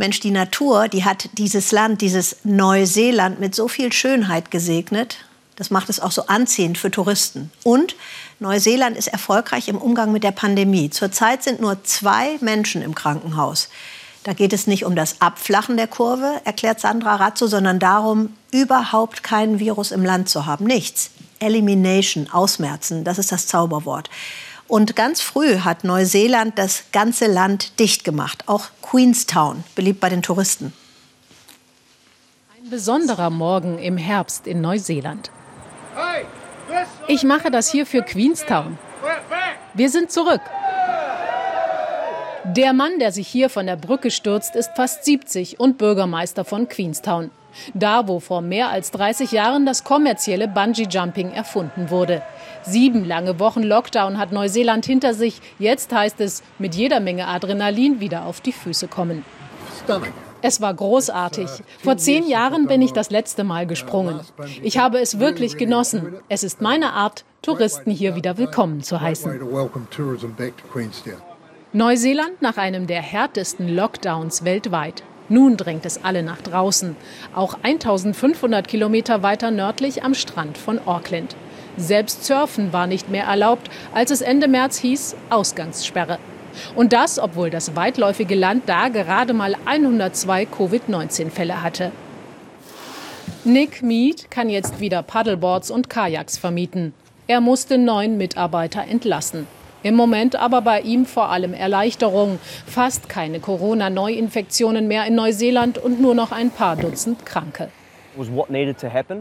Mensch, die Natur, die hat dieses Land, dieses Neuseeland mit so viel Schönheit gesegnet. Das macht es auch so anziehend für Touristen. Und Neuseeland ist erfolgreich im Umgang mit der Pandemie. Zurzeit sind nur zwei Menschen im Krankenhaus. Da geht es nicht um das Abflachen der Kurve, erklärt Sandra Razzo, sondern darum, überhaupt kein Virus im Land zu haben. Nichts. Elimination, ausmerzen, das ist das Zauberwort. Und ganz früh hat Neuseeland das ganze Land dicht gemacht, auch Queenstown, beliebt bei den Touristen. Ein besonderer Morgen im Herbst in Neuseeland. Ich mache das hier für Queenstown. Wir sind zurück. Der Mann, der sich hier von der Brücke stürzt, ist fast 70 und Bürgermeister von Queenstown. Da, wo vor mehr als 30 Jahren das kommerzielle Bungee-Jumping erfunden wurde. Sieben lange Wochen Lockdown hat Neuseeland hinter sich. Jetzt heißt es, mit jeder Menge Adrenalin wieder auf die Füße kommen. Es war großartig. Vor zehn Jahren bin ich das letzte Mal gesprungen. Ich habe es wirklich genossen. Es ist meine Art, Touristen hier wieder willkommen zu heißen. Neuseeland nach einem der härtesten Lockdowns weltweit. Nun drängt es alle nach draußen, auch 1500 Kilometer weiter nördlich am Strand von Auckland. Selbst Surfen war nicht mehr erlaubt, als es Ende März hieß Ausgangssperre. Und das, obwohl das weitläufige Land da gerade mal 102 Covid-19-Fälle hatte. Nick Mead kann jetzt wieder Paddleboards und Kajaks vermieten. Er musste neun Mitarbeiter entlassen. Im Moment aber bei ihm vor allem Erleichterung. Fast keine Corona-Neuinfektionen mehr in Neuseeland und nur noch ein paar Dutzend Kranke.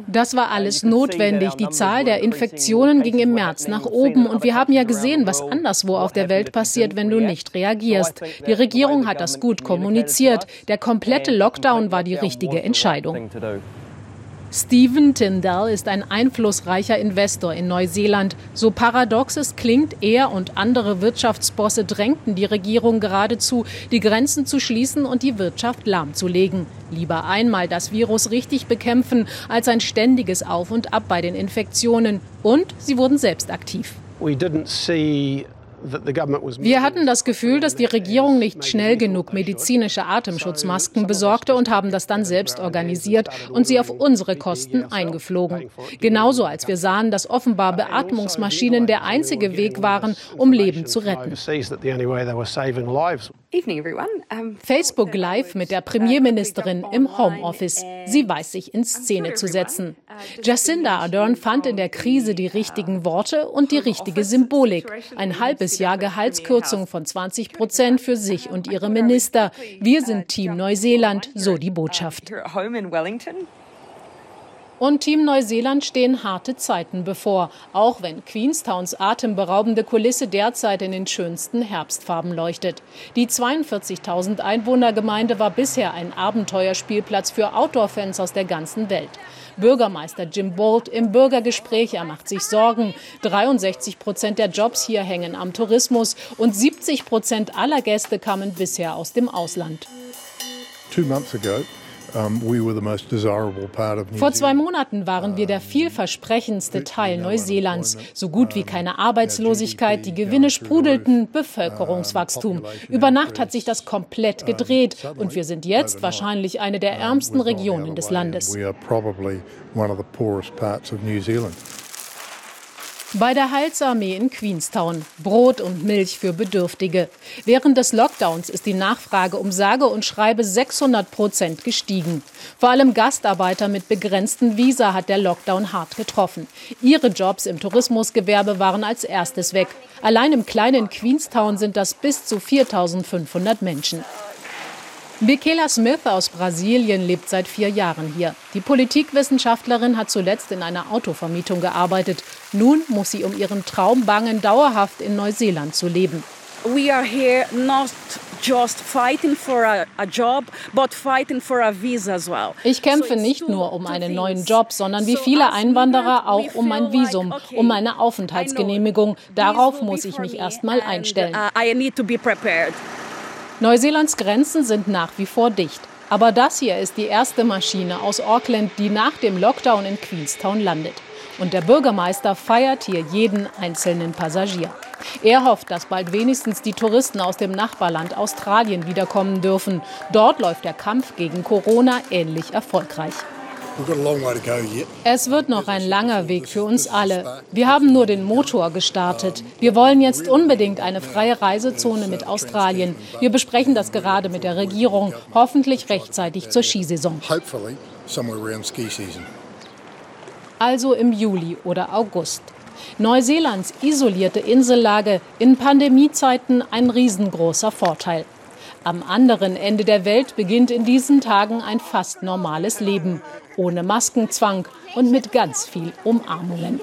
Das war alles notwendig. Die Zahl der Infektionen ging im März nach oben. Und wir haben ja gesehen, was anderswo auf der Welt passiert, wenn du nicht reagierst. Die Regierung hat das gut kommuniziert. Der komplette Lockdown war die richtige Entscheidung. Stephen Tyndall ist ein einflussreicher Investor in Neuseeland. So paradox es klingt, er und andere Wirtschaftsbosse drängten die Regierung geradezu, die Grenzen zu schließen und die Wirtschaft lahmzulegen. Lieber einmal das Virus richtig bekämpfen, als ein ständiges Auf und Ab bei den Infektionen. Und sie wurden selbst aktiv. We didn't see wir hatten das Gefühl, dass die Regierung nicht schnell genug medizinische Atemschutzmasken besorgte und haben das dann selbst organisiert und sie auf unsere Kosten eingeflogen. Genauso als wir sahen, dass offenbar Beatmungsmaschinen der einzige Weg waren, um Leben zu retten. Facebook Live mit der Premierministerin im Homeoffice. Sie weiß sich in Szene zu setzen. Jacinda Ardern fand in der Krise die richtigen Worte und die richtige Symbolik. Ein halbes Jahr Gehaltskürzung von 20 Prozent für sich und ihre Minister. Wir sind Team Neuseeland, so die Botschaft. Und Team Neuseeland stehen harte Zeiten bevor, auch wenn Queenstowns atemberaubende Kulisse derzeit in den schönsten Herbstfarben leuchtet. Die 42.000 Einwohnergemeinde war bisher ein Abenteuerspielplatz für Outdoor-Fans aus der ganzen Welt. Bürgermeister Jim Bolt im Bürgergespräch, er macht sich Sorgen. 63 Prozent der Jobs hier hängen am Tourismus und 70 Prozent aller Gäste kamen bisher aus dem Ausland. Two months ago, vor zwei Monaten waren wir der vielversprechendste Teil Neuseelands. So gut wie keine Arbeitslosigkeit, die Gewinne sprudelten, Bevölkerungswachstum. Über Nacht hat sich das komplett gedreht. und wir sind jetzt wahrscheinlich eine der ärmsten Regionen des Landes. Bei der Heilsarmee in Queenstown. Brot und Milch für Bedürftige. Während des Lockdowns ist die Nachfrage um sage und schreibe 600 Prozent gestiegen. Vor allem Gastarbeiter mit begrenzten Visa hat der Lockdown hart getroffen. Ihre Jobs im Tourismusgewerbe waren als erstes weg. Allein im kleinen Queenstown sind das bis zu 4500 Menschen. Michaela Smith aus Brasilien lebt seit vier Jahren hier. Die Politikwissenschaftlerin hat zuletzt in einer Autovermietung gearbeitet. Nun muss sie um ihren Traum bangen, dauerhaft in Neuseeland zu leben. We are here not just fighting for a, a job, but fighting for a visa as well. Ich kämpfe nicht nur um einen neuen Job, sondern wie viele Einwanderer auch um mein Visum, um meine Aufenthaltsgenehmigung. Darauf muss ich mich erst mal einstellen. I need to be prepared. Neuseelands Grenzen sind nach wie vor dicht. Aber das hier ist die erste Maschine aus Auckland, die nach dem Lockdown in Queenstown landet. Und der Bürgermeister feiert hier jeden einzelnen Passagier. Er hofft, dass bald wenigstens die Touristen aus dem Nachbarland Australien wiederkommen dürfen. Dort läuft der Kampf gegen Corona ähnlich erfolgreich. Es wird noch ein langer Weg für uns alle. Wir haben nur den Motor gestartet. Wir wollen jetzt unbedingt eine freie Reisezone mit Australien. Wir besprechen das gerade mit der Regierung, hoffentlich rechtzeitig zur Skisaison. Also im Juli oder August. Neuseelands isolierte Insellage in Pandemiezeiten ein riesengroßer Vorteil. Am anderen Ende der Welt beginnt in diesen Tagen ein fast normales Leben, ohne Maskenzwang und mit ganz viel Umarmungen.